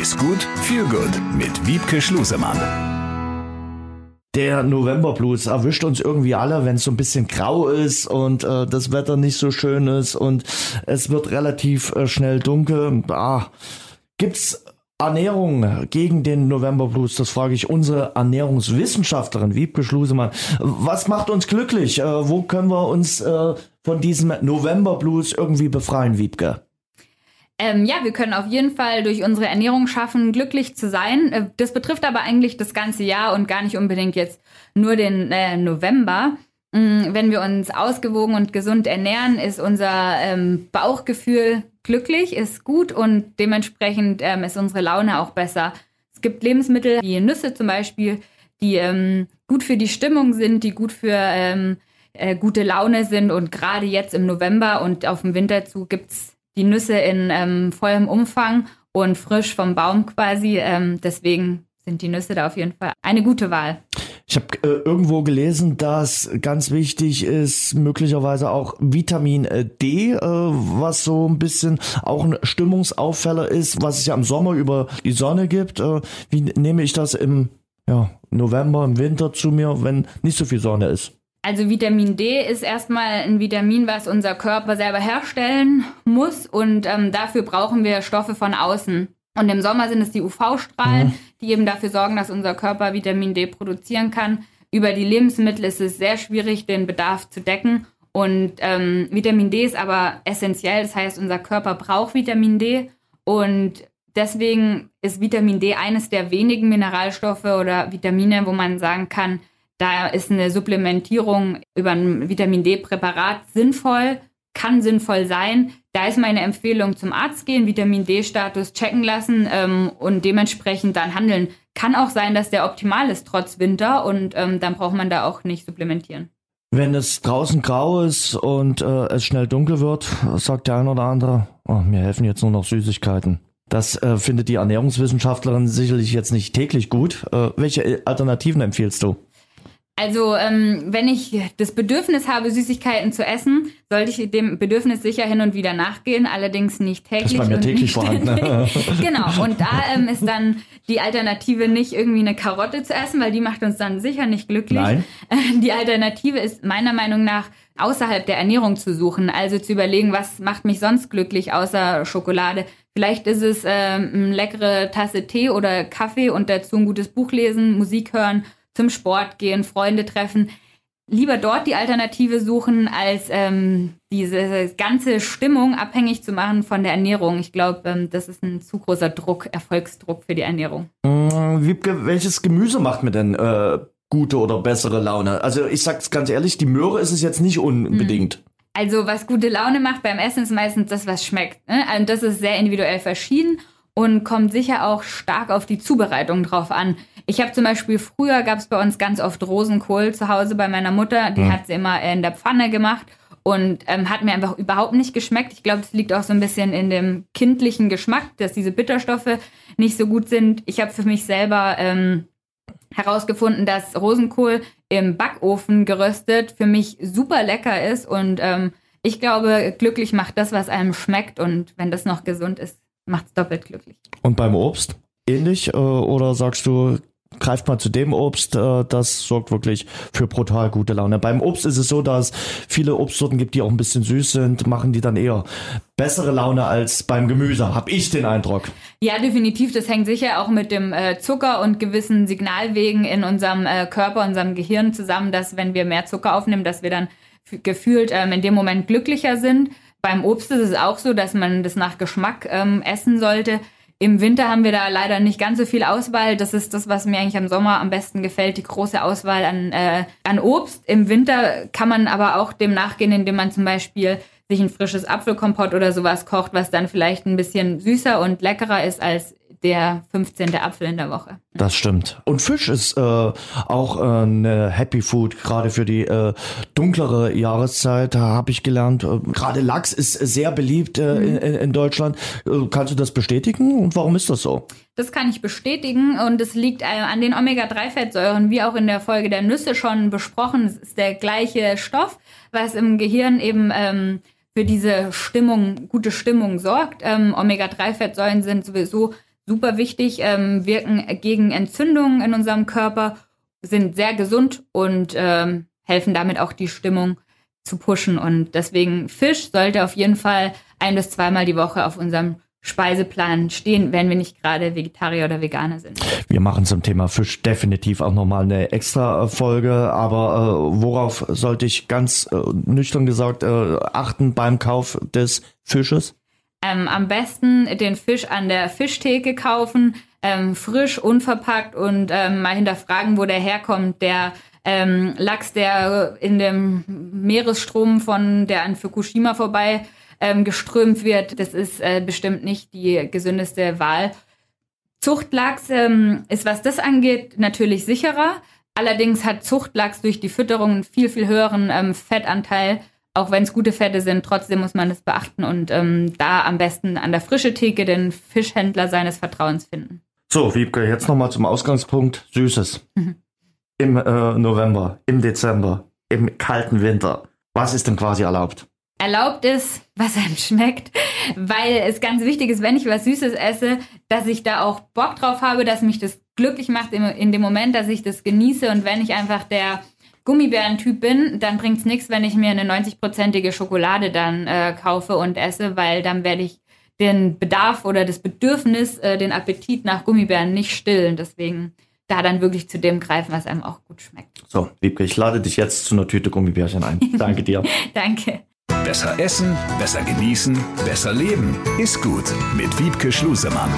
Ist gut, viel gut mit Wiebke Schlusemann. Der Novemberblues erwischt uns irgendwie alle, wenn es so ein bisschen grau ist und äh, das Wetter nicht so schön ist und es wird relativ äh, schnell dunkel. Ah, gibt's Ernährung gegen den Novemberblues? Das frage ich unsere Ernährungswissenschaftlerin Wiebke Schlusemann. Was macht uns glücklich? Äh, wo können wir uns äh, von diesem Novemberblues irgendwie befreien, Wiebke? Ähm, ja, wir können auf jeden Fall durch unsere Ernährung schaffen, glücklich zu sein. Äh, das betrifft aber eigentlich das ganze Jahr und gar nicht unbedingt jetzt nur den äh, November. Mm, wenn wir uns ausgewogen und gesund ernähren, ist unser ähm, Bauchgefühl glücklich, ist gut und dementsprechend ähm, ist unsere Laune auch besser. Es gibt Lebensmittel wie Nüsse zum Beispiel, die ähm, gut für die Stimmung sind, die gut für ähm, äh, gute Laune sind und gerade jetzt im November und auf dem Winter zu gibt's die Nüsse in ähm, vollem Umfang und frisch vom Baum quasi. Ähm, deswegen sind die Nüsse da auf jeden Fall eine gute Wahl. Ich habe äh, irgendwo gelesen, dass ganz wichtig ist möglicherweise auch Vitamin äh, D, äh, was so ein bisschen auch ein Stimmungsauffäller ist, was es ja im Sommer über die Sonne gibt. Äh, wie nehme ich das im ja, November, im Winter zu mir, wenn nicht so viel Sonne ist? Also Vitamin D ist erstmal ein Vitamin, was unser Körper selber herstellen muss und ähm, dafür brauchen wir Stoffe von außen. Und im Sommer sind es die UV-Strahlen, mhm. die eben dafür sorgen, dass unser Körper Vitamin D produzieren kann. Über die Lebensmittel ist es sehr schwierig, den Bedarf zu decken. Und ähm, Vitamin D ist aber essentiell, das heißt, unser Körper braucht Vitamin D und deswegen ist Vitamin D eines der wenigen Mineralstoffe oder Vitamine, wo man sagen kann, da ist eine Supplementierung über ein Vitamin D-Präparat sinnvoll, kann sinnvoll sein. Da ist meine Empfehlung zum Arzt gehen, Vitamin D-Status checken lassen ähm, und dementsprechend dann handeln. Kann auch sein, dass der optimal ist trotz Winter und ähm, dann braucht man da auch nicht supplementieren. Wenn es draußen grau ist und äh, es schnell dunkel wird, sagt der eine oder andere, oh, mir helfen jetzt nur noch Süßigkeiten. Das äh, findet die Ernährungswissenschaftlerin sicherlich jetzt nicht täglich gut. Äh, welche Alternativen empfiehlst du? Also, ähm, wenn ich das Bedürfnis habe, Süßigkeiten zu essen, sollte ich dem Bedürfnis sicher hin und wieder nachgehen, allerdings nicht täglich. Das ist bei mir täglich vorhanden. Genau, und da ähm, ist dann die Alternative nicht irgendwie eine Karotte zu essen, weil die macht uns dann sicher nicht glücklich. Nein. Die Alternative ist meiner Meinung nach außerhalb der Ernährung zu suchen, also zu überlegen, was macht mich sonst glücklich außer Schokolade. Vielleicht ist es ähm, eine leckere Tasse Tee oder Kaffee und dazu ein gutes Buch lesen, Musik hören zum Sport gehen, Freunde treffen, lieber dort die Alternative suchen, als ähm, diese ganze Stimmung abhängig zu machen von der Ernährung. Ich glaube, ähm, das ist ein zu großer Druck, Erfolgsdruck für die Ernährung. Mmh, Wiebke, welches Gemüse macht mir denn äh, gute oder bessere Laune? Also ich sag's ganz ehrlich, die Möhre ist es jetzt nicht unbedingt. Mmh. Also was gute Laune macht beim Essen ist meistens das, was schmeckt. Ne? Also das ist sehr individuell verschieden und kommt sicher auch stark auf die Zubereitung drauf an. Ich habe zum Beispiel früher gab es bei uns ganz oft Rosenkohl zu Hause bei meiner Mutter. Die mhm. hat sie immer in der Pfanne gemacht und ähm, hat mir einfach überhaupt nicht geschmeckt. Ich glaube, das liegt auch so ein bisschen in dem kindlichen Geschmack, dass diese Bitterstoffe nicht so gut sind. Ich habe für mich selber ähm, herausgefunden, dass Rosenkohl im Backofen geröstet für mich super lecker ist und ähm, ich glaube, glücklich macht das, was einem schmeckt und wenn das noch gesund ist, macht es doppelt glücklich. Und beim Obst ähnlich äh, oder sagst du, greift mal zu dem Obst, äh, das sorgt wirklich für brutal gute Laune. Beim Obst ist es so, dass viele Obstsorten gibt, die auch ein bisschen süß sind, machen die dann eher bessere Laune als beim Gemüse, habe ich den Eindruck. Ja, definitiv. Das hängt sicher auch mit dem äh, Zucker und gewissen Signalwegen in unserem äh, Körper, unserem Gehirn zusammen, dass wenn wir mehr Zucker aufnehmen, dass wir dann gefühlt ähm, in dem Moment glücklicher sind. Beim Obst ist es auch so, dass man das nach Geschmack ähm, essen sollte. Im Winter haben wir da leider nicht ganz so viel Auswahl. Das ist das, was mir eigentlich am Sommer am besten gefällt, die große Auswahl an, äh, an Obst. Im Winter kann man aber auch dem nachgehen, indem man zum Beispiel sich ein frisches Apfelkompott oder sowas kocht, was dann vielleicht ein bisschen süßer und leckerer ist als der 15. Apfel in der Woche. Das stimmt. Und Fisch ist äh, auch äh, eine Happy Food, gerade für die äh, dunklere Jahreszeit, habe ich gelernt. Äh, gerade Lachs ist sehr beliebt äh, mhm. in, in, Deutschland. Äh, kannst du das bestätigen und warum ist das so? Das kann ich bestätigen und es liegt äh, an den Omega-3-Fettsäuren, wie auch in der Folge der Nüsse schon besprochen. Es ist der gleiche Stoff, was im Gehirn eben ähm, für diese Stimmung, gute Stimmung sorgt. Ähm, Omega-3-Fettsäuren sind sowieso super wichtig, ähm, wirken gegen Entzündungen in unserem Körper, sind sehr gesund und ähm, helfen damit auch die Stimmung zu pushen. Und deswegen Fisch sollte auf jeden Fall ein bis zweimal die Woche auf unserem Speiseplan stehen, wenn wir nicht gerade Vegetarier oder Veganer sind. Wir machen zum Thema Fisch definitiv auch nochmal eine extra Folge, aber äh, worauf sollte ich ganz äh, nüchtern gesagt äh, achten beim Kauf des Fisches? Ähm, am besten den Fisch an der Fischtheke kaufen, ähm, frisch, unverpackt und ähm, mal hinterfragen, wo der herkommt. Der ähm, Lachs, der in dem Meeresstrom von der an Fukushima vorbei ähm, geströmt wird, das ist äh, bestimmt nicht die gesündeste Wahl. Zuchtlachs ähm, ist, was das angeht, natürlich sicherer. Allerdings hat Zuchtlachs durch die Fütterung einen viel, viel höheren Fettanteil. Auch wenn es gute Fette sind, trotzdem muss man das beachten und ähm, da am besten an der frische Theke den Fischhändler seines Vertrauens finden. So, Wiebke, jetzt nochmal zum Ausgangspunkt. Süßes. Mhm. Im äh, November, im Dezember, im kalten Winter. Was ist denn quasi erlaubt? erlaubt ist, was einem schmeckt, weil es ganz wichtig ist, wenn ich was Süßes esse, dass ich da auch Bock drauf habe, dass mich das glücklich macht in dem Moment, dass ich das genieße und wenn ich einfach der Gummibärentyp bin, dann bringt es nichts, wenn ich mir eine 90-prozentige Schokolade dann äh, kaufe und esse, weil dann werde ich den Bedarf oder das Bedürfnis, äh, den Appetit nach Gummibären nicht stillen. Deswegen da dann wirklich zu dem greifen, was einem auch gut schmeckt. So, Wiebke, ich lade dich jetzt zu einer Tüte Gummibärchen ein. Danke dir. Danke. Besser essen, besser genießen, besser leben. Ist gut mit Wiebke Schlusemann.